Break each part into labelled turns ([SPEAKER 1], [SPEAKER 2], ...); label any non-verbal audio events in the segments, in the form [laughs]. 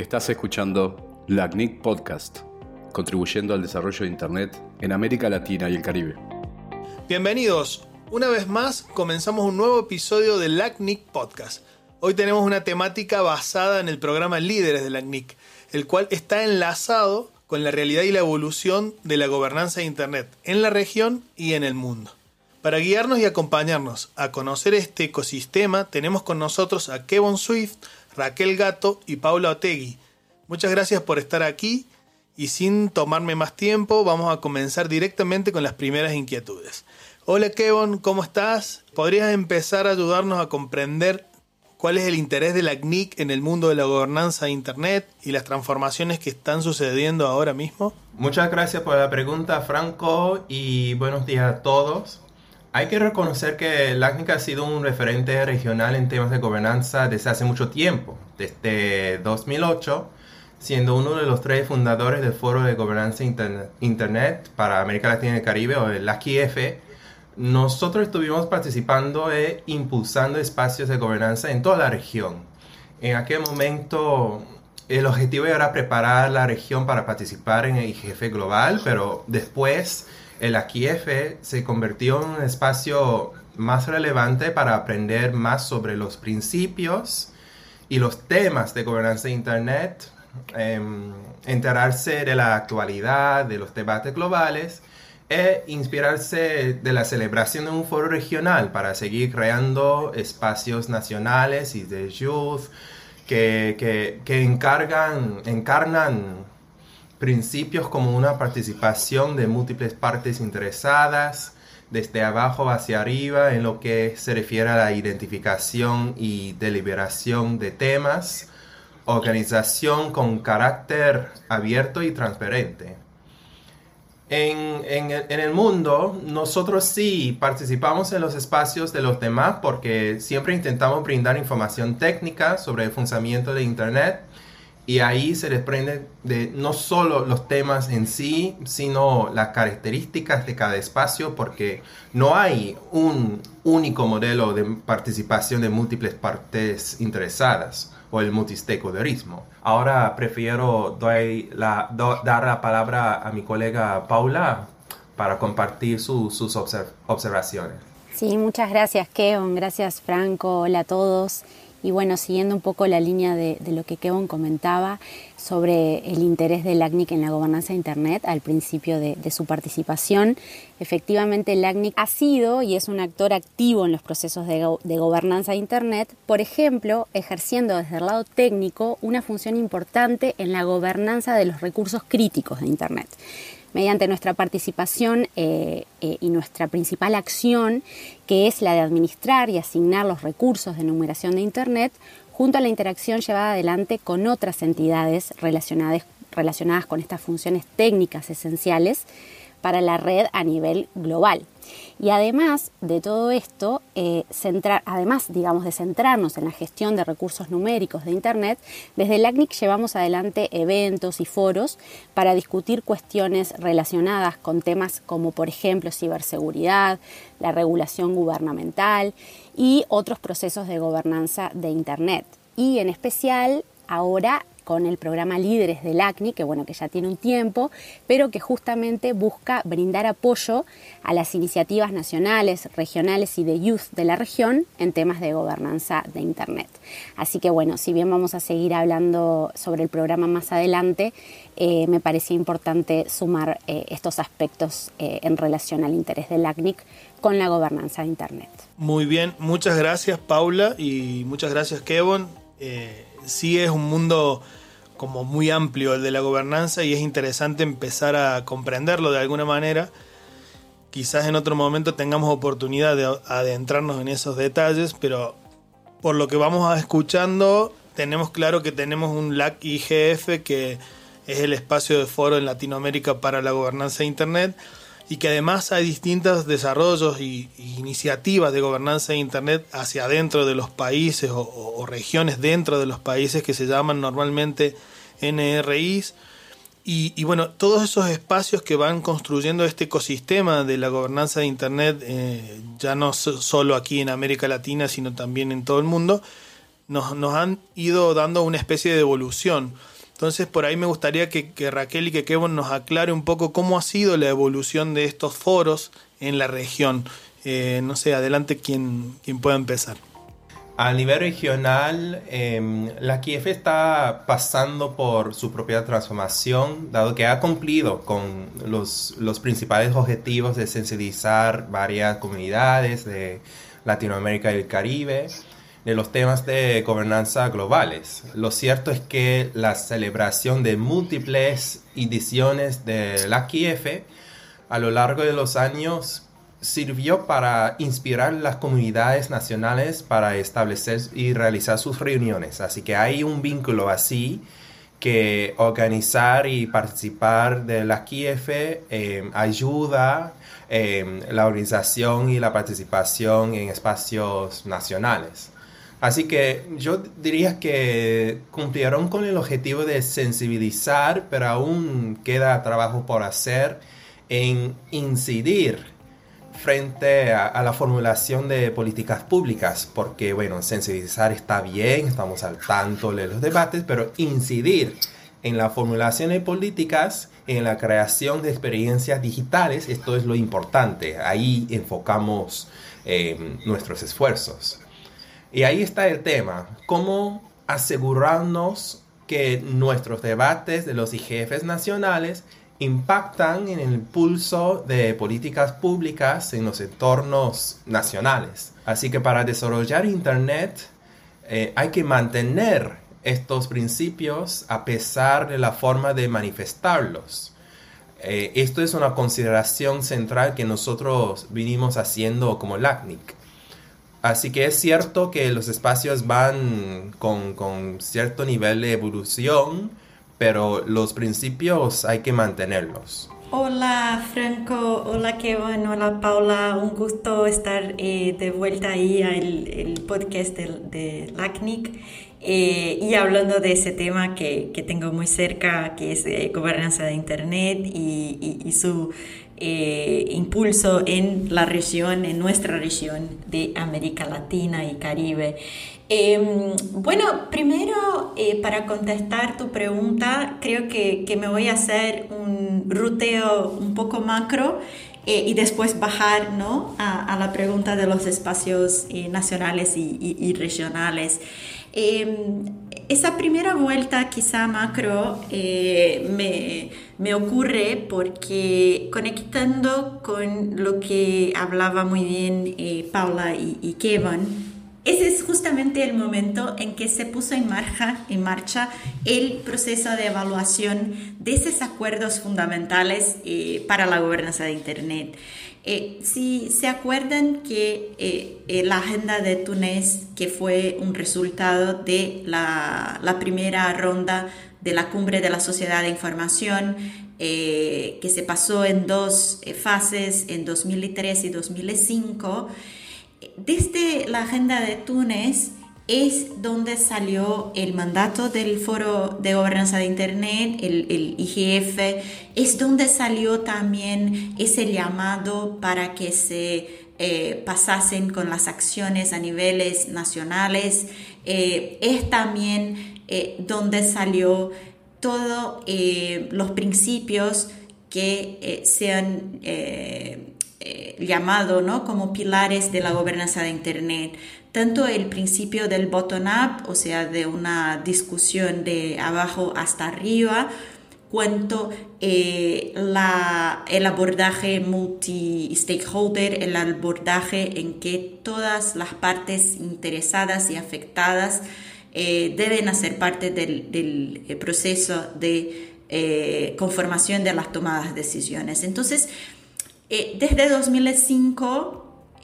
[SPEAKER 1] Estás escuchando LACNIC Podcast, contribuyendo al desarrollo de Internet en América Latina y el Caribe.
[SPEAKER 2] Bienvenidos. Una vez más comenzamos un nuevo episodio de LACNIC Podcast. Hoy tenemos una temática basada en el programa Líderes de LACNIC, el cual está enlazado con la realidad y la evolución de la gobernanza de Internet en la región y en el mundo. Para guiarnos y acompañarnos a conocer este ecosistema, tenemos con nosotros a Kevin Swift, Raquel Gato y Paula Otegui. Muchas gracias por estar aquí y sin tomarme más tiempo vamos a comenzar directamente con las primeras inquietudes. Hola Kevin, ¿cómo estás? ¿Podrías empezar a ayudarnos a comprender cuál es el interés de la CNIC en el mundo de la gobernanza de Internet y las transformaciones que están sucediendo ahora mismo?
[SPEAKER 3] Muchas gracias por la pregunta, Franco, y buenos días a todos. Hay que reconocer que LACNIC ha sido un referente regional en temas de gobernanza desde hace mucho tiempo, desde 2008, siendo uno de los tres fundadores del Foro de Gobernanza Internet para América Latina y el Caribe, o el LACIF. Nosotros estuvimos participando e impulsando espacios de gobernanza en toda la región. En aquel momento el objetivo era preparar la región para participar en el IGF global, pero después el AQF se convirtió en un espacio más relevante para aprender más sobre los principios y los temas de gobernanza de Internet, em, enterarse de la actualidad, de los debates globales e inspirarse de la celebración de un foro regional para seguir creando espacios nacionales y de youth que, que, que encargan, encarnan principios como una participación de múltiples partes interesadas, desde abajo hacia arriba en lo que se refiere a la identificación y deliberación de temas, organización con carácter abierto y transparente. En, en, el mundo, nosotros sí participamos en los espacios de los demás porque siempre intentamos brindar información técnica sobre el funcionamiento de Internet y ahí se desprende de no solo los temas en sí, sino las características de cada espacio, porque no hay un único modelo de participación de múltiples partes interesadas o el multistakeholderismo. Ahora prefiero doy la, dar la palabra a mi colega Paula para compartir sus observaciones.
[SPEAKER 4] Sí, muchas gracias, Keon. Gracias, Franco. Hola a todos. Y bueno, siguiendo un poco la línea de, lo que Kevin comentaba sobre el interés del ACNIC en la gobernanza de Internet al principio de, su participación, efectivamente el ACNIC ha sido y es un actor activo en los procesos de, de gobernanza de Internet, por ejemplo, ejerciendo desde el lado técnico una función importante en la gobernanza de los recursos críticos de Internet mediante nuestra participación eh, eh, y nuestra principal acción, que es la de administrar y asignar los recursos de numeración de Internet, junto a la interacción llevada adelante con otras entidades relacionadas, relacionadas con estas funciones técnicas esenciales para la red a nivel global. Y además de todo esto, eh, centrar, además digamos de centrarnos en la gestión de recursos numéricos de Internet, desde el ACNIC llevamos adelante eventos y foros para discutir cuestiones relacionadas con temas como por ejemplo ciberseguridad, la regulación gubernamental y otros procesos de gobernanza de Internet. Y en especial ahora con el programa Líderes del ACNI, que bueno, que ya tiene un tiempo, pero que justamente busca brindar apoyo a las iniciativas nacionales, regionales y de youth de la región en temas de gobernanza de Internet. Así que bueno, si bien vamos a seguir hablando sobre el programa más adelante, eh, me parecía importante sumar eh, estos aspectos eh, en relación al interés del ACNIC con la gobernanza de Internet.
[SPEAKER 2] Muy bien, muchas gracias Paula y muchas gracias Kevin. sí es un mundo como muy amplio el de la gobernanza y es interesante empezar a comprenderlo de alguna manera. Quizás en otro momento tengamos oportunidad de adentrarnos en esos detalles, pero por lo que vamos escuchando, tenemos claro que tenemos un LAC IGF que es el espacio de foro en Latinoamérica para la gobernanza de Internet y que además hay distintos desarrollos y, iniciativas de gobernanza de Internet hacia adentro de los países o, o, regiones dentro de los países que se llaman normalmente NRIs. Y, bueno, todos esos espacios que van construyendo este ecosistema de la gobernanza de Internet, eh, ya no solo aquí en América Latina, sino también en todo el mundo, nos, nos han ido dando una especie de evolución. Entonces por ahí me gustaría que, que, Raquel y que Kevin nos aclare un poco cómo ha sido la evolución de estos foros en la región. Eh, no sé, adelante quien, quien pueda empezar.
[SPEAKER 3] A nivel regional, eh, la Kiev está pasando por su propia transformación, dado que ha cumplido con los, los principales objetivos de sensibilizar varias comunidades de Latinoamérica y el Caribe de los temas de gobernanza globales. Lo cierto es que la celebración de múltiples ediciones de la Kiev a lo largo de los años sirvió para inspirar las comunidades nacionales para establecer y realizar sus reuniones. Así que hay un vínculo así que organizar y participar de la Kiev eh, ayuda eh, la organización y la participación en espacios nacionales. Así que yo diría que cumplieron con el objetivo de sensibilizar, pero aún queda trabajo por hacer en incidir frente a, la formulación de políticas públicas, porque bueno, sensibilizar está bien, estamos al tanto de los debates, pero incidir en la formulación de políticas, en la creación de experiencias digitales, esto es lo importante, ahí enfocamos eh, nuestros esfuerzos. Y ahí está el tema, cómo asegurarnos que nuestros debates de los IGFs nacionales impactan en el impulso de políticas públicas en los entornos nacionales. Así que para desarrollar Internet eh, hay que mantener estos principios a pesar de la forma de manifestarlos. Eh, esto es una consideración central que nosotros vinimos haciendo como LACNIC. Así que es cierto que los espacios van con, con cierto nivel de evolución, pero los principios hay que mantenerlos.
[SPEAKER 5] Hola Franco, hola Kevin, hola Paula, un gusto estar eh, de vuelta ahí al el podcast de, de LACNIC eh, y hablando de ese tema que, que, tengo muy cerca, que es eh, gobernanza de Internet y, y, su impulso en la región, en nuestra región de América Latina y Caribe. Em, bueno, primero eh, para contestar tu pregunta, creo que, que, me voy a hacer un ruteo un poco macro eh, y después bajar ¿no? a, la pregunta de los espacios eh, nacionales y, regionales. Esa primera vuelta quizá macro me, me, ocurre porque conectando con lo que hablaba muy bien Paula y, y Kevin, ese es justamente el momento en que se puso en marcha, en marcha el proceso de evaluación de esos acuerdos fundamentales eh, para la gobernanza de Internet. Eh, si se acuerdan que eh, la agenda de Túnez, que fue un resultado de la, la, primera ronda de la cumbre de la sociedad de información, que se pasó en dos fases, en 2003 y 2005, desde la agenda de Túnez es donde salió el mandato del Foro de Gobernanza de Internet, el, IGF, es donde salió también ese llamado para que se eh, pasasen con las acciones a niveles nacionales, eh, es también eh, donde salió todos los principios que sean eh, llamado ¿no? como pilares de la gobernanza de Internet. Tanto el principio del bottom-up, o sea, de una discusión de abajo hasta arriba, cuanto eh, la, el abordaje multi-stakeholder, el abordaje en que todas las partes interesadas y afectadas eh, deben hacer parte del, del proceso de conformación de las tomadas de decisiones. Entonces, eh, desde 2005,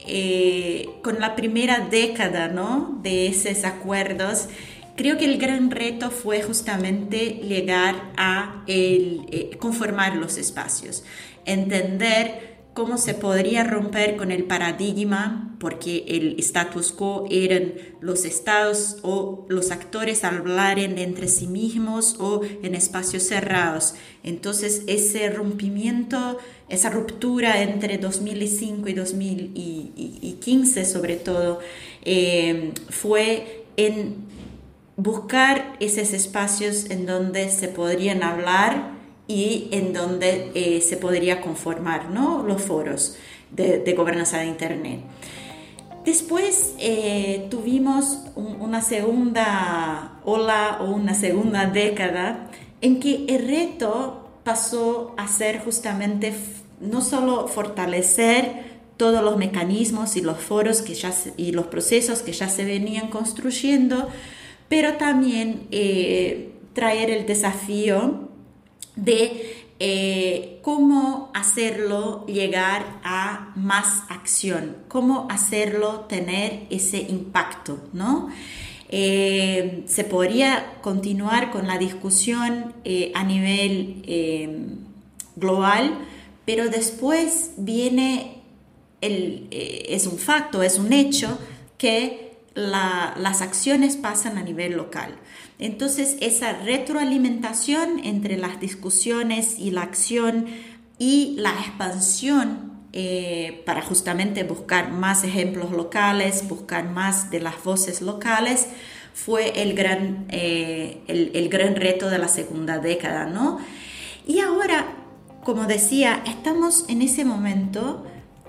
[SPEAKER 5] eh, con la primera década ¿no? de esos acuerdos, creo que el gran reto fue justamente llegar a el, eh, conformar los espacios, entender cómo se podría romper con el paradigma, porque el status quo eran los estados o los actores hablaren entre sí mismos o en espacios cerrados. Entonces ese rompimiento, esa ruptura entre 2005 y 2015 sobre todo, eh, fue en buscar esos espacios en donde se podrían hablar y en donde eh, se podría conformar ¿no? los foros de, de gobernanza de Internet. Después eh, tuvimos una segunda ola o una segunda década en que el reto pasó a ser justamente no solo fortalecer todos los mecanismos y los foros que ya y los procesos que ya se venían construyendo, pero también eh, traer el desafío de eh, cómo hacerlo llegar a más acción, cómo hacerlo tener ese impacto, ¿no? Eh, se podría continuar con la discusión eh, a nivel global, pero después viene, el, es un facto, es un hecho que las acciones pasan a nivel local. Entonces, esa retroalimentación entre las discusiones y la acción y la expansión eh, para justamente buscar más ejemplos locales, buscar más de las voces locales, fue el gran, eh, el, gran reto de la segunda década, ¿no? Y ahora, como decía, estamos en ese momento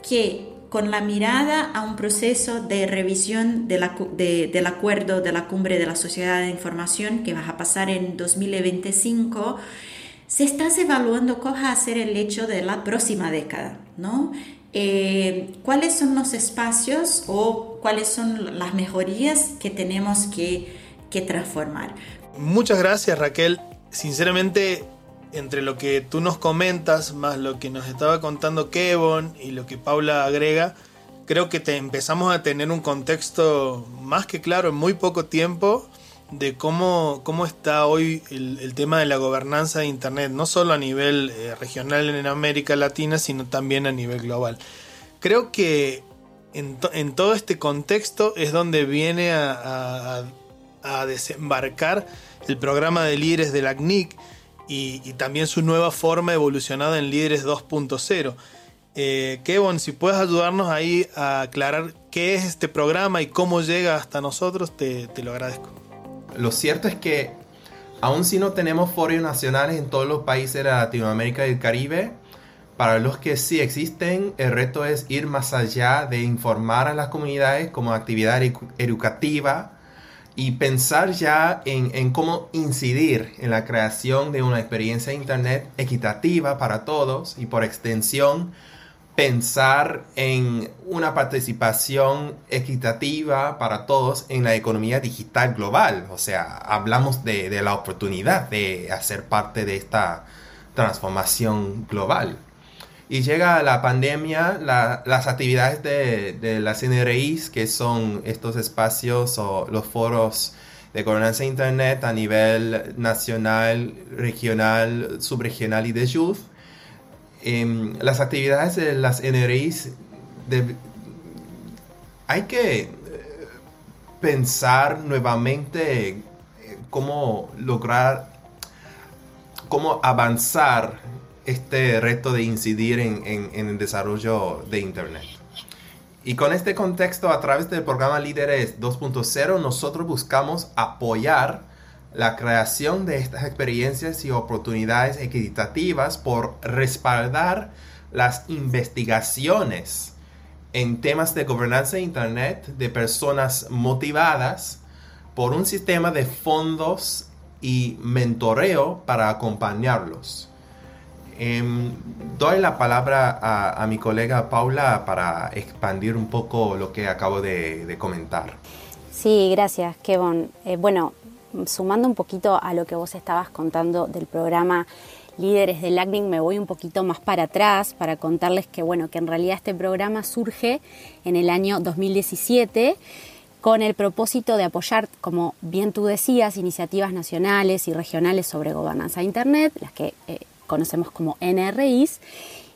[SPEAKER 5] que con la mirada a un proceso de revisión del acuerdo de la cumbre de la sociedad de información que va a pasar en 2025, se está evaluando cuál va a ser el hecho de la próxima década, ¿no? Eh, ¿Cuáles son los espacios o cuáles son las mejorías que tenemos que, que transformar?
[SPEAKER 2] Muchas gracias Raquel. Sinceramente entre lo que tú nos comentas, más lo que nos estaba contando Kevin y lo que Paula agrega, creo que te empezamos a tener un contexto más que claro en muy poco tiempo de cómo, cómo está hoy el, tema de la gobernanza de Internet, no solo a nivel eh, regional en América Latina, sino también a nivel global. Creo que en, todo este contexto es donde viene a, desembarcar el programa de líderes de la Y, también su nueva forma evolucionada en Líderes 2.0. Eh, Kevin, si puedes ayudarnos ahí a aclarar qué es este programa y cómo llega hasta nosotros, te, lo agradezco.
[SPEAKER 3] Lo cierto es que, aun si no tenemos foros nacionales en todos los países de Latinoamérica y el Caribe, para los que sí existen, el reto es ir más allá de informar a las comunidades como actividad educativa, y pensar ya en, cómo incidir en la creación de una experiencia de Internet equitativa para todos y por extensión pensar en una participación equitativa para todos en la economía digital global. O sea, hablamos de, de la oportunidad de hacer parte de esta transformación global. Y llega la pandemia, las actividades de, de las NRIs, que son estos espacios o los foros de gobernanza de Internet a nivel nacional, regional, subregional y de youth. Em, las actividades de las NRIs, hay que eh, pensar nuevamente eh, cómo lograr, cómo avanzar este reto de incidir en, el desarrollo de Internet. Y con este contexto, a través del programa Líderes 2.0, nosotros buscamos apoyar la creación de estas experiencias y oportunidades equitativas por respaldar las investigaciones en temas de gobernanza de Internet de personas motivadas por un sistema de fondos y mentoreo para acompañarlos. Em, doy la palabra a, mi colega Paula para expandir un poco lo que acabo de, comentar.
[SPEAKER 4] Sí, gracias, Kevin. Eh, bueno, sumando un poquito a lo que vos estabas contando del programa Líderes del LACNIC, me voy un poquito más para atrás para contarles que, bueno, que en realidad este programa surge en el año 2017 con el propósito de apoyar, como bien tú decías, iniciativas nacionales y regionales sobre gobernanza de Internet, las que eh, conocemos como NRIs.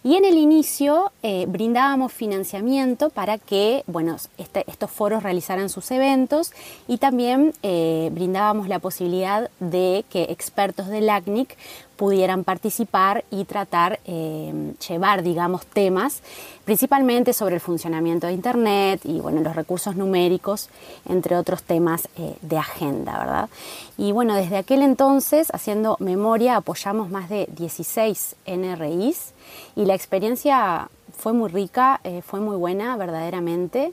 [SPEAKER 4] Y en el inicio eh, brindábamos financiamiento para que bueno, este, estos foros realizaran sus eventos y también eh, brindábamos la posibilidad de que expertos del ACNIC pudieran participar y tratar, eh, llevar, digamos, temas principalmente sobre el funcionamiento de Internet y, bueno, los recursos numéricos, entre otros temas eh, de agenda, ¿verdad? Y, bueno, desde aquel entonces, haciendo memoria, apoyamos más de 16 NRIs y la experiencia fue muy rica, eh, fue muy buena, verdaderamente.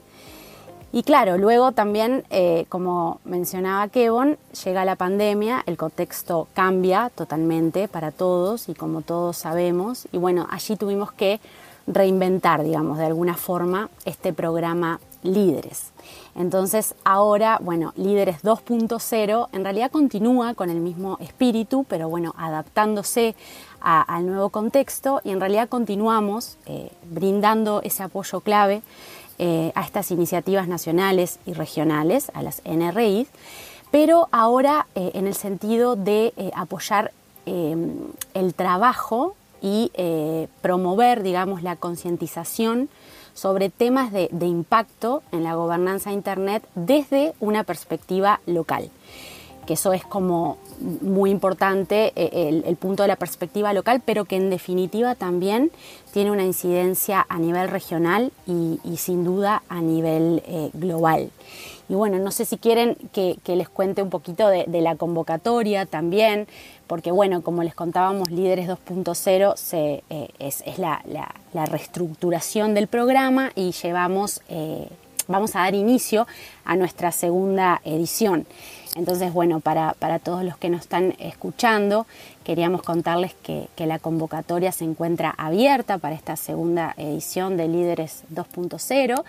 [SPEAKER 4] Y claro, luego también, eh, como mencionaba Kevon, llega la pandemia, el contexto cambia totalmente para todos y como todos sabemos, y bueno, allí tuvimos que reinventar, digamos, de alguna forma este programa Líderes. Entonces ahora, bueno, Líderes 2.0 en realidad continúa con el mismo espíritu, pero bueno, adaptándose al nuevo contexto y en realidad continuamos eh, brindando ese apoyo clave eh, a estas iniciativas nacionales y regionales, a las NRI, pero ahora eh, en el sentido de apoyar el trabajo y promover, digamos, la concientización sobre temas de, de impacto en la gobernanza de Internet desde una perspectiva local que eso es como muy importante eh, el, punto de la perspectiva local, pero que en definitiva también tiene una incidencia a nivel regional y, sin duda a nivel eh, global. Y bueno, no sé si quieren que, les cuente un poquito de, la convocatoria también, porque bueno, como les contábamos, Líderes 2.0 eh, es, la, reestructuración del programa y llevamos, vamos a dar inicio a nuestra segunda edición. Entonces, bueno, para, todos los que nos están escuchando, queríamos contarles que, la convocatoria se encuentra abierta para esta segunda edición de Líderes 2.0.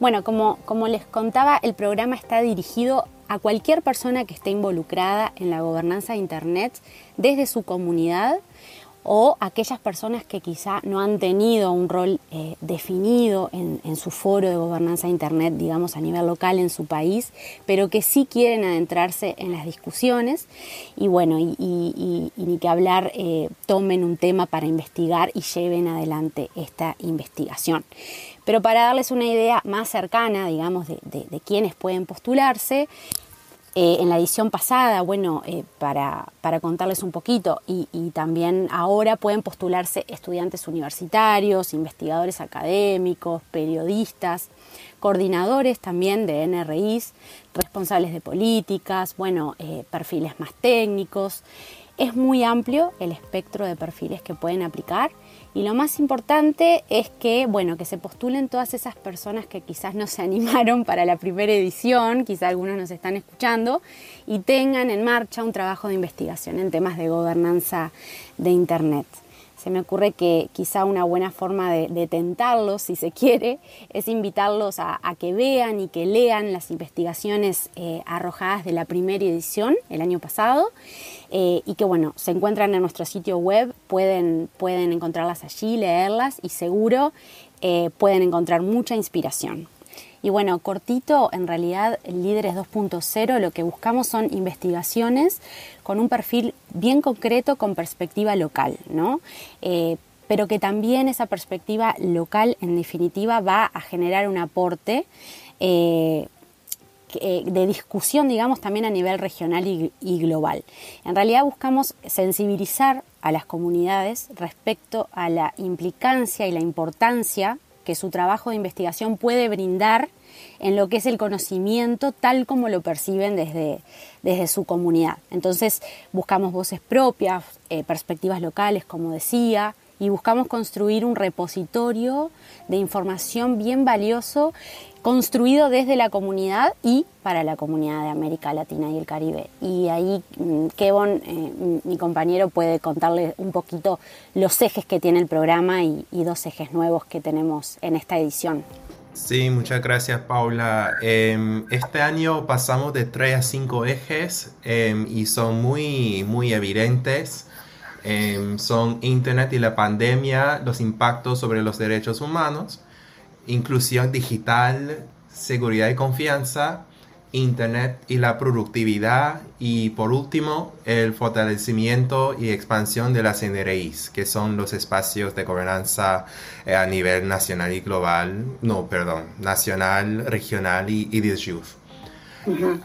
[SPEAKER 4] Bueno, como, les contaba, el programa está dirigido a cualquier persona que esté involucrada en la gobernanza de Internet desde su comunidad o aquellas personas que quizá no han tenido un rol eh, definido en, su foro de gobernanza de Internet, digamos a nivel local en su país, pero que sí quieren adentrarse en las discusiones y bueno, y, ni que hablar, eh, tomen un tema para investigar y lleven adelante esta investigación. Pero para darles una idea más cercana, digamos, de, de quiénes pueden postularse, eh, en la edición pasada, bueno, eh, para, contarles un poquito, y, también ahora pueden postularse estudiantes universitarios, investigadores académicos, periodistas, coordinadores también de NRIs, responsables de políticas, bueno, eh, perfiles más técnicos. Es muy amplio el espectro de perfiles que pueden aplicar y lo más importante es que, bueno, que se postulen todas esas personas que quizás no se [laughs] animaron para la primera edición, quizás algunos nos están escuchando, y tengan en marcha un trabajo de investigación en temas de gobernanza de Internet. Me ocurre que quizá una buena forma de, tentarlos, si se quiere, es invitarlos a, que vean y que lean las investigaciones eh, arrojadas de la primera edición el año pasado eh, y que bueno, se encuentran en nuestro sitio web, pueden, pueden encontrarlas allí, leerlas y seguro eh, pueden encontrar mucha inspiración. Y bueno, cortito, en realidad Líderes 2.0 lo que buscamos son investigaciones con un perfil bien concreto con perspectiva local, ¿no? Eh, pero que también esa perspectiva local en definitiva va a generar un aporte eh, de discusión, digamos, también a nivel regional y, global. En realidad buscamos sensibilizar a las comunidades respecto a la implicancia y la importancia que su trabajo de investigación puede brindar en lo que es el conocimiento tal como lo perciben desde, desde su comunidad. Entonces buscamos voces propias, eh, perspectivas locales, como decía, y buscamos construir un repositorio de información bien valioso construido desde la comunidad y para la comunidad de América Latina y el Caribe. Y ahí mm, Kevon, eh, mi compañero, puede contarle un poquito los ejes que tiene el programa y, dos ejes nuevos que tenemos en esta edición.
[SPEAKER 3] Sí, muchas gracias Paula. Em, este año pasamos de tres a cinco ejes em, y son muy, muy evidentes. Em, son Internet y la pandemia, los impactos sobre los derechos humanos, inclusión digital, seguridad y confianza, Internet y la productividad y por último el fortalecimiento y expansión de las NRIs, que son los espacios de gobernanza eh, a nivel nacional y global, no, perdón, nacional, regional y, y de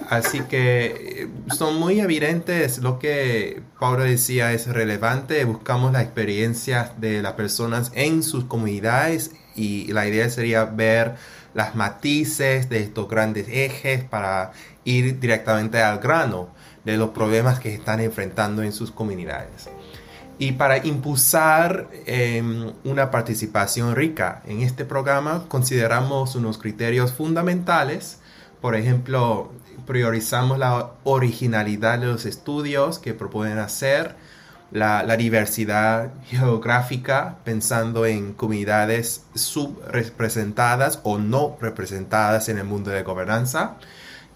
[SPEAKER 3] Así que eh, son muy evidentes lo que Pablo decía es relevante. Buscamos la experiencia de las personas en sus comunidades y la idea sería ver las matices de estos grandes ejes para ir directamente al grano de los problemas que están enfrentando en sus comunidades. Y para impulsar em, una participación rica en este programa, consideramos unos criterios fundamentales. Por ejemplo, priorizamos la originalidad de los estudios que proponen hacer, la, la, diversidad geográfica, pensando en comunidades subrepresentadas o no representadas en el mundo de gobernanza,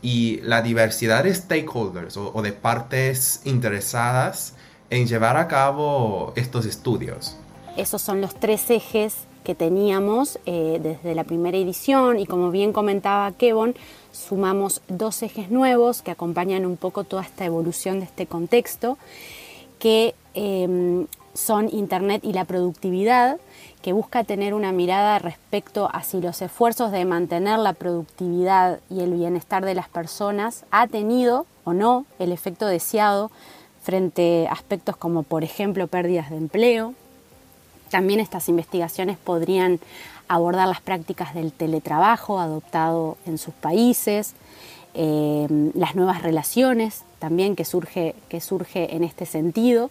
[SPEAKER 3] y la diversidad de stakeholders o, de partes interesadas en llevar a cabo estos estudios.
[SPEAKER 4] Esos son los tres ejes que teníamos eh, desde la primera edición y como bien comentaba Kevin, sumamos dos ejes nuevos que acompañan un poco toda esta evolución de este contexto, que em, son Internet y la productividad, que busca tener una mirada respecto a si los esfuerzos de mantener la productividad y el bienestar de las personas ha tenido o no el efecto deseado frente a aspectos como por ejemplo pérdidas de empleo. También estas investigaciones podrían abordar las prácticas del teletrabajo adoptado en sus países, eh, las nuevas relaciones también que surge, que surge en este sentido.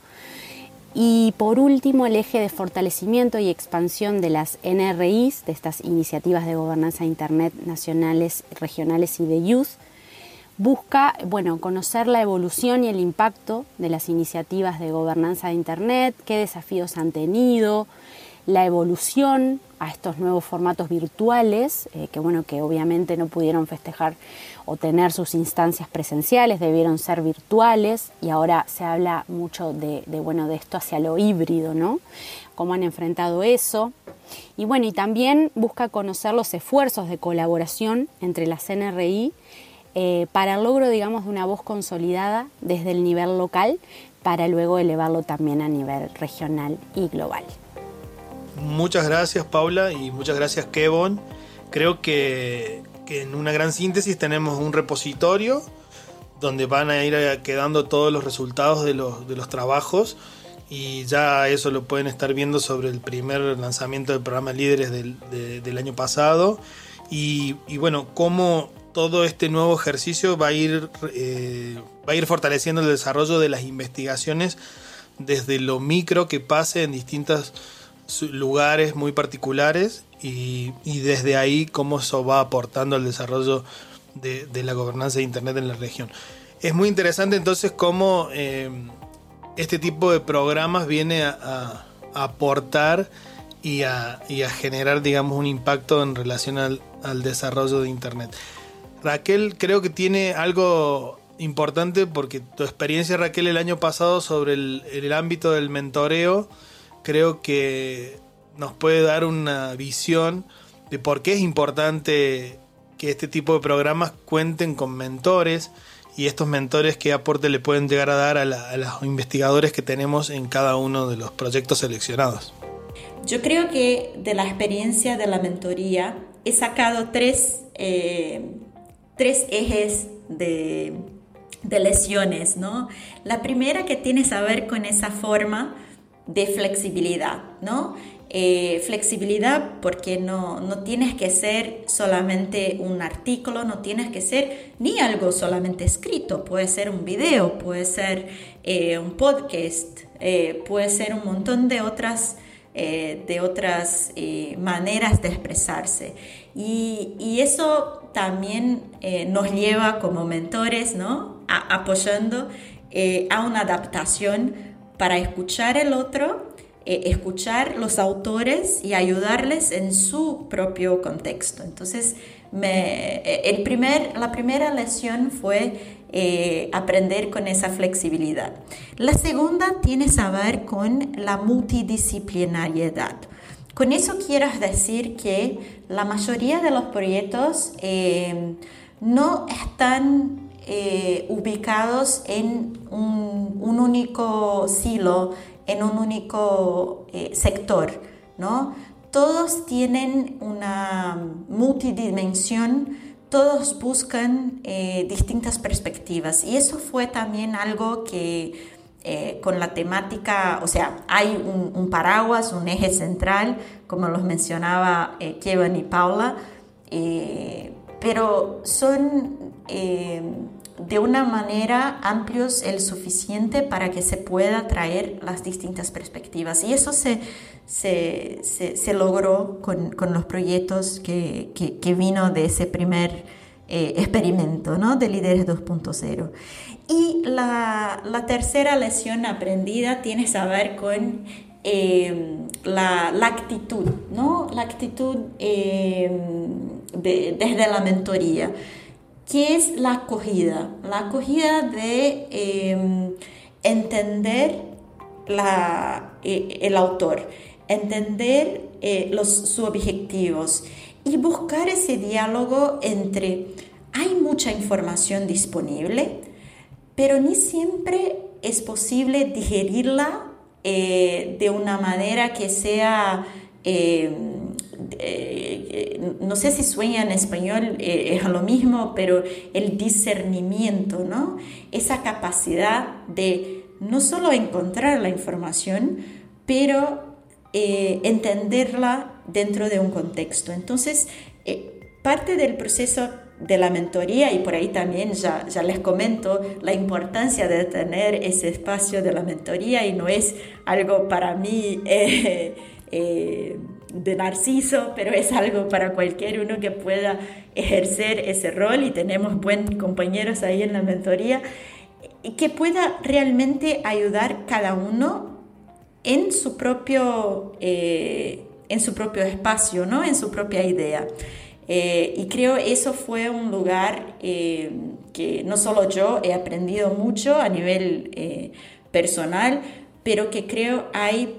[SPEAKER 4] Y por último, el eje de fortalecimiento y expansión de las NRIs, de estas iniciativas de gobernanza de Internet nacionales, regionales y de youth, busca bueno, conocer la evolución y el impacto de las iniciativas de gobernanza de Internet, qué desafíos han tenido, la evolución a estos nuevos formatos virtuales, eh, que bueno, que obviamente no pudieron festejar o tener sus instancias presenciales, debieron ser virtuales y ahora se habla mucho de, bueno, de esto hacia lo híbrido, ¿no? Cómo han enfrentado eso. Y bueno, y también busca conocer los esfuerzos de colaboración entre las NRI eh, para el logro, digamos, de una voz consolidada desde el nivel local para luego elevarlo también a nivel regional y global.
[SPEAKER 2] Muchas gracias Paula y muchas gracias Kevin. Creo que, en una gran síntesis tenemos un repositorio donde van a ir quedando todos los resultados de los, de los trabajos y ya eso lo pueden estar viendo sobre el primer lanzamiento del programa Líderes del, año pasado y, bueno, cómo todo este nuevo ejercicio va a, ir, eh, va a ir fortaleciendo el desarrollo de las investigaciones desde lo micro que pase en distintas lugares muy particulares y, desde ahí cómo eso va aportando al desarrollo de, la gobernanza de Internet en la región. Es muy interesante entonces cómo eh, este tipo de programas viene a, aportar y a, generar, digamos, un impacto en relación al, desarrollo de Internet. Raquel creo que tiene algo importante porque tu experiencia, Raquel, el año pasado sobre el ámbito del mentoreo, creo que nos puede dar una visión de por qué es importante que este tipo de programas cuenten con mentores y estos mentores qué aporte le pueden llegar a dar a, los investigadores que tenemos en cada uno de los proyectos seleccionados.
[SPEAKER 5] Yo creo que de la experiencia de la mentoría he sacado tres, eh, tres ejes de, de lesiones. ¿no? La primera que tiene que ver con esa forma de flexibilidad, ¿no? Eh, flexibilidad porque no, no, tienes que ser solamente un artículo, no tienes que ser ni algo solamente escrito, puede ser un video, puede ser eh, un podcast, eh, puede ser un montón de otras, de otras maneras de expresarse. Y, y eso también nos lleva como mentores, ¿no? apoyando a una adaptación para escuchar el otro, eh, escuchar los autores y ayudarles en su propio contexto. Entonces, eh, el primer, la primera lección fue eh, aprender con esa flexibilidad. La segunda tiene que ver con la multidisciplinariedad. Con eso quiero decir que la mayoría de los proyectos no están eh, ubicados en un, único silo, en un único eh, sector, ¿no? Todos tienen una multidimensión todos buscan eh, distintas perspectivas y eso fue también algo que con la temática, o sea, hay un, paraguas, un eje central, como los mencionaba eh, Kevin y Paula, pero son de una manera amplios el suficiente para que se pueda traer las distintas perspectivas. Y eso se, se, se, logró con, con, los proyectos que, que, vino de ese primer experimento ¿no? de Líderes 2.0. Y la, tercera lección aprendida tiene que ver con eh, la, actitud, ¿no? La actitud eh, desde la mentoría. ¿Qué es la acogida? La acogida de eh, entender el autor, entender los, sus objetivos y buscar ese diálogo entre hay mucha información disponible, pero ni siempre es posible digerirla eh, de una manera que sea, eh, eh, no sé si sueña en español, es lo mismo, pero el discernimiento, ¿no? Esa capacidad de no solo encontrar la información, pero entenderla dentro de un contexto. Entonces, parte del proceso de la mentoría y por ahí también ya, ya les comento la importancia de tener ese espacio de la mentoría y no es algo para mí [laughs] eh, eh, de narciso, pero es algo para cualquier uno que pueda ejercer ese rol y tenemos buenos compañeros ahí en la mentoría y que pueda realmente ayudar cada uno en su propio, eh, en su propio espacio, ¿no? en su propia idea. Eh, y creo eso fue un lugar eh, que no solo yo he aprendido mucho a nivel eh, personal, pero que creo hay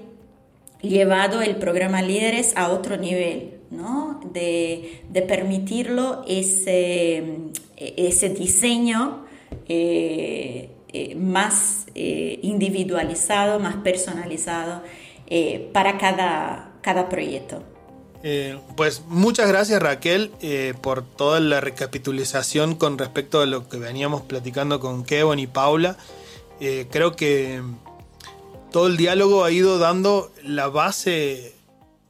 [SPEAKER 5] llevado el programa Líderes a otro nivel, ¿no? de, de permitirlo ese, ese diseño más individualizado, más personalizado para cada, cada proyecto.
[SPEAKER 2] Eh, pues muchas gracias Raquel eh, por toda la recapitulización con respecto a lo que veníamos platicando con Kevin y Paula. Eh, creo que todo el diálogo ha ido dando la base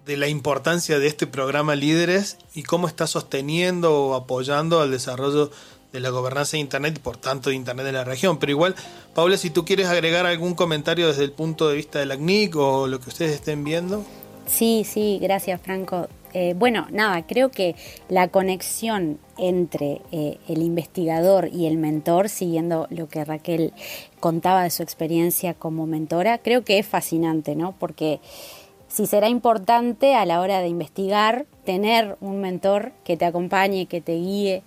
[SPEAKER 2] de la importancia de este programa Líderes y cómo está sosteniendo o apoyando al desarrollo de la gobernanza de Internet y por tanto de Internet de la región. Pero igual, Paula, si tú quieres agregar algún comentario desde el punto de vista de la CNIC o lo que ustedes estén viendo.
[SPEAKER 4] Sí, sí, gracias Franco. Eh, bueno, nada, creo que la conexión entre eh, el investigador y el mentor, siguiendo lo que Raquel contaba de su experiencia como mentora, creo que es fascinante, ¿no? Porque si será importante a la hora de investigar tener un mentor que te acompañe, que te guíe,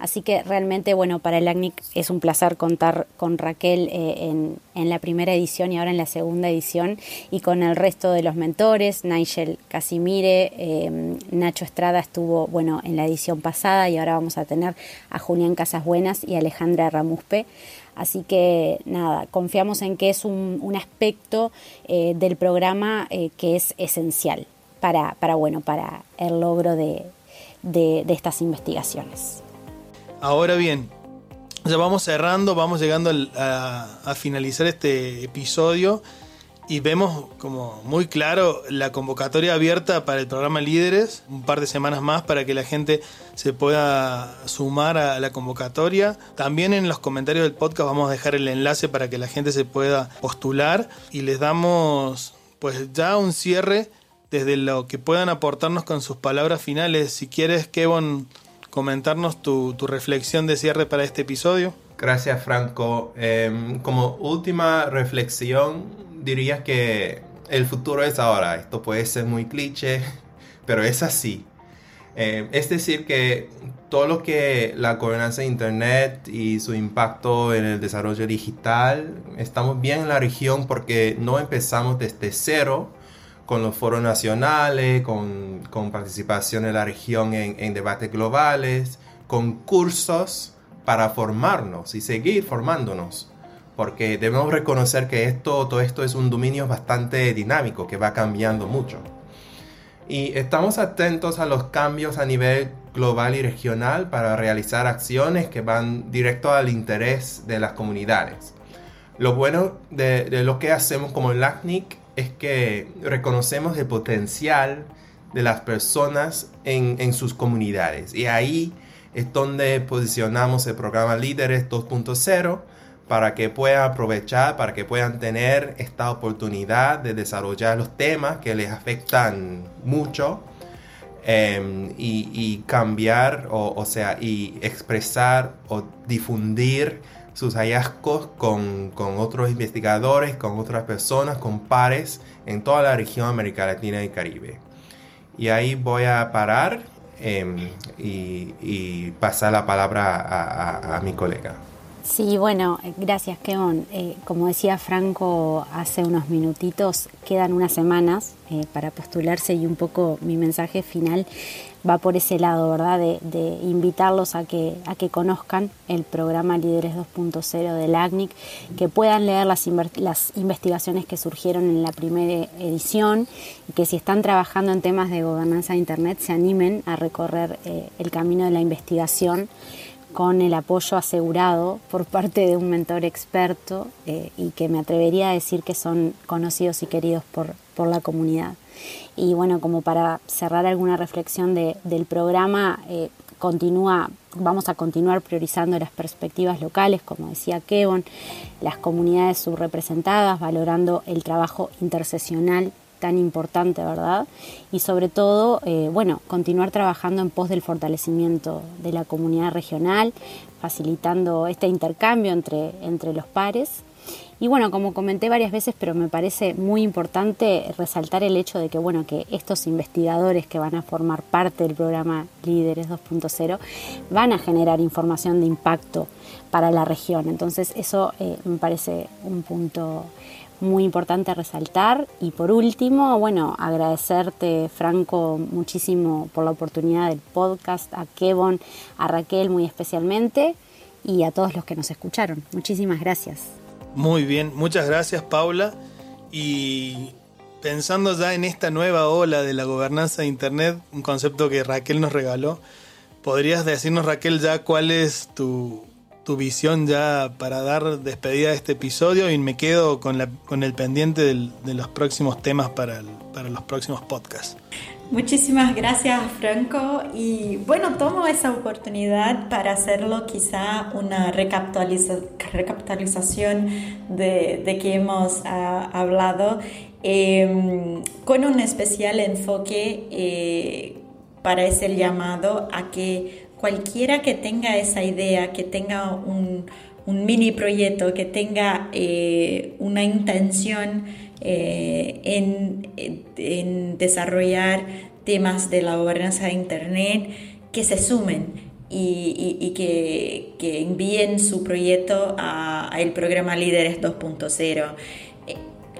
[SPEAKER 4] Así que realmente, bueno, para el ACNIC es un placer contar con Raquel eh, en, la primera edición y ahora en la segunda edición y con el resto de los mentores, Nigel Casimire, eh, Nacho Estrada estuvo, bueno, en la edición pasada y ahora vamos a tener a Julián Casasbuenas y Alejandra Ramuspe. Así que nada, confiamos en que es un, aspecto eh, del programa que es esencial para, para, bueno, para el logro de estas investigaciones.
[SPEAKER 2] Ahora bien, ya vamos cerrando, vamos llegando a, finalizar este episodio y vemos como muy claro la convocatoria abierta para el programa Líderes, un par de semanas más para que la gente se pueda sumar a la convocatoria. También en los comentarios del podcast vamos a dejar el enlace para que la gente se pueda postular y les damos pues ya un cierre desde lo que puedan aportarnos con sus palabras finales. Si quieres, Kevin, comentarnos tu, reflexión de cierre para este episodio.
[SPEAKER 3] Gracias, Franco. Em, como última reflexión, diría que el futuro es ahora. Esto puede ser muy cliché, [laughs] pero es así. Em, es decir, que todo lo que la gobernanza de Internet y su impacto en el desarrollo digital, estamos bien en la región porque no empezamos desde cero, con los foros nacionales, con, con participación en la región en, en, debates globales, con cursos para formarnos y seguir formándonos. Porque debemos reconocer que esto, todo esto es un dominio bastante dinámico, que va cambiando mucho. Y estamos atentos a los cambios a nivel global y regional para realizar acciones que van directo al interés de las comunidades. Lo bueno de, lo que hacemos como LACNIC es que reconocemos el potencial de las personas en, en sus comunidades. Y ahí es donde posicionamos el programa Líderes 2.0 para que puedan aprovechar, para que puedan tener esta oportunidad de desarrollar los temas que les afectan mucho em, y, cambiar, o, sea, y expresar o difundir sus hallazgos con, otros investigadores, con otras personas, con pares en toda la región América Latina y Caribe. Y ahí voy a parar em, y, pasar la palabra a mi colega.
[SPEAKER 4] Sí, bueno, gracias, Keon. Eh, como decía Franco hace unos minutitos, quedan unas semanas eh, para postularse y un poco mi mensaje final va por ese lado, ¿verdad? De, invitarlos a que, a que conozcan el programa Líderes 2.0 del ACNIC, que puedan leer las, las investigaciones que surgieron en la primera edición y que si están trabajando en temas de gobernanza de Internet se animen a recorrer eh, el camino de la investigación con el apoyo asegurado por parte de un mentor experto eh, y que me atrevería a decir que son conocidos y queridos por, por la comunidad. Y bueno, como para cerrar alguna reflexión del programa, eh, continúa, vamos a continuar priorizando las perspectivas locales, como decía Kevin, las comunidades subrepresentadas, valorando el trabajo intersesional tan importante, ¿verdad? Y sobre todo, eh, bueno, continuar trabajando en pos del fortalecimiento de la comunidad regional, facilitando este intercambio entre, entre los pares. Y bueno, como comenté varias veces, pero me parece muy importante resaltar el hecho de que, bueno, que estos investigadores que van a formar parte del programa Líderes 2.0 van a generar información de impacto para la región. Entonces, eso eh, me parece un punto muy importante resaltar. Y por último, bueno, agradecerte, Franco, muchísimo por la oportunidad del podcast, a Kevon, a Raquel muy especialmente y a todos los que nos escucharon. Muchísimas gracias.
[SPEAKER 2] Muy bien, muchas gracias, Paula. Y pensando ya en esta nueva ola de la gobernanza de Internet, un concepto que Raquel nos regaló, ¿podrías decirnos, Raquel, ya cuál es tu, tu visión ya para dar despedida a este episodio y me quedo con, la, con el pendiente de los próximos temas para, para los próximos podcasts.
[SPEAKER 5] Muchísimas gracias Franco y bueno, tomo esa oportunidad para hacerlo quizá una recapitalización de, de que hemos ah, hablado em, con un especial enfoque eh, para ese llamado a que cualquiera que tenga esa idea, que tenga un, mini proyecto, que tenga eh, una intención eh, en, desarrollar temas de la gobernanza de Internet, que se sumen y, que, envíen su proyecto al programa Líderes 2.0.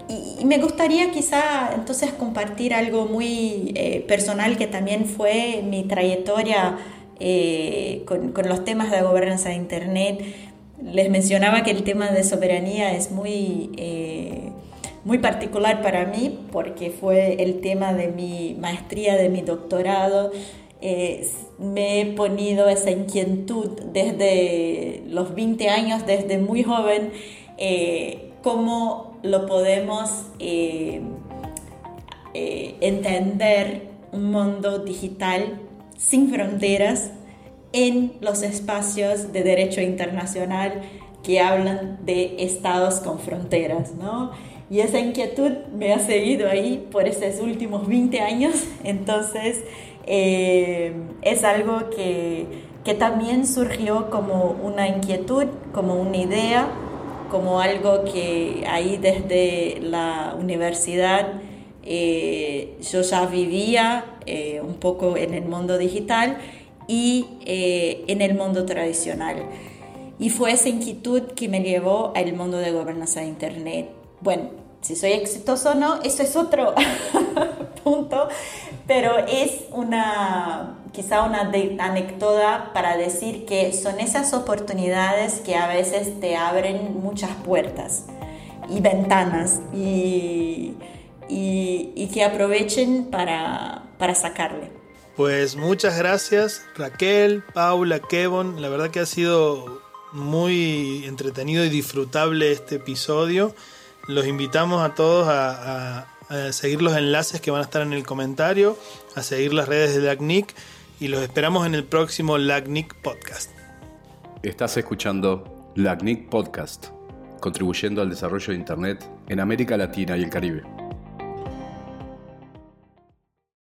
[SPEAKER 5] Y, me gustaría quizá entonces compartir algo muy eh, personal que también fue mi trayectoria eh, con, los temas de gobernanza de Internet. Les mencionaba que el tema de soberanía es muy, eh, muy particular para mí porque fue el tema de mi maestría, de mi doctorado. Eh, me he ponido esa inquietud desde los 20 años, desde muy joven, cómo lo podemos entender un mundo digital sin fronteras en los espacios de derecho internacional que hablan de estados con fronteras, ¿no? Y esa inquietud me ha seguido ahí por esos últimos 20 años, entonces eh, es algo que, que también surgió como una inquietud, como una idea, como algo que ahí desde la universidad eh, yo ya vivía eh, un poco en el mundo digital y eh, en el mundo tradicional. Y fue esa inquietud que me llevó al mundo de gobernanza de Internet. Bueno, si soy exitoso o no, eso es otro [laughs] punto, pero es una, quizá una anécdota para decir que son esas oportunidades que a veces te abren muchas puertas y ventanas y y, que aprovechen para, para sacarle.
[SPEAKER 2] Pues muchas gracias Raquel, Paula, Kevin. La verdad que ha sido muy entretenido y disfrutable este episodio. Los invitamos a todos a, seguir los enlaces que van a estar en el comentario, a seguir las redes de LACNIC y los esperamos en el próximo LACNIC Podcast.
[SPEAKER 1] Estás escuchando LACNIC Podcast, contribuyendo al desarrollo de Internet en América Latina y el Caribe.